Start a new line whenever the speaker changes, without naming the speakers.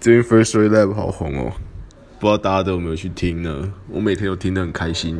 最近 Firstory Lab 好红哦，不知道大家都有没有去听呢？我每天都听得很开心。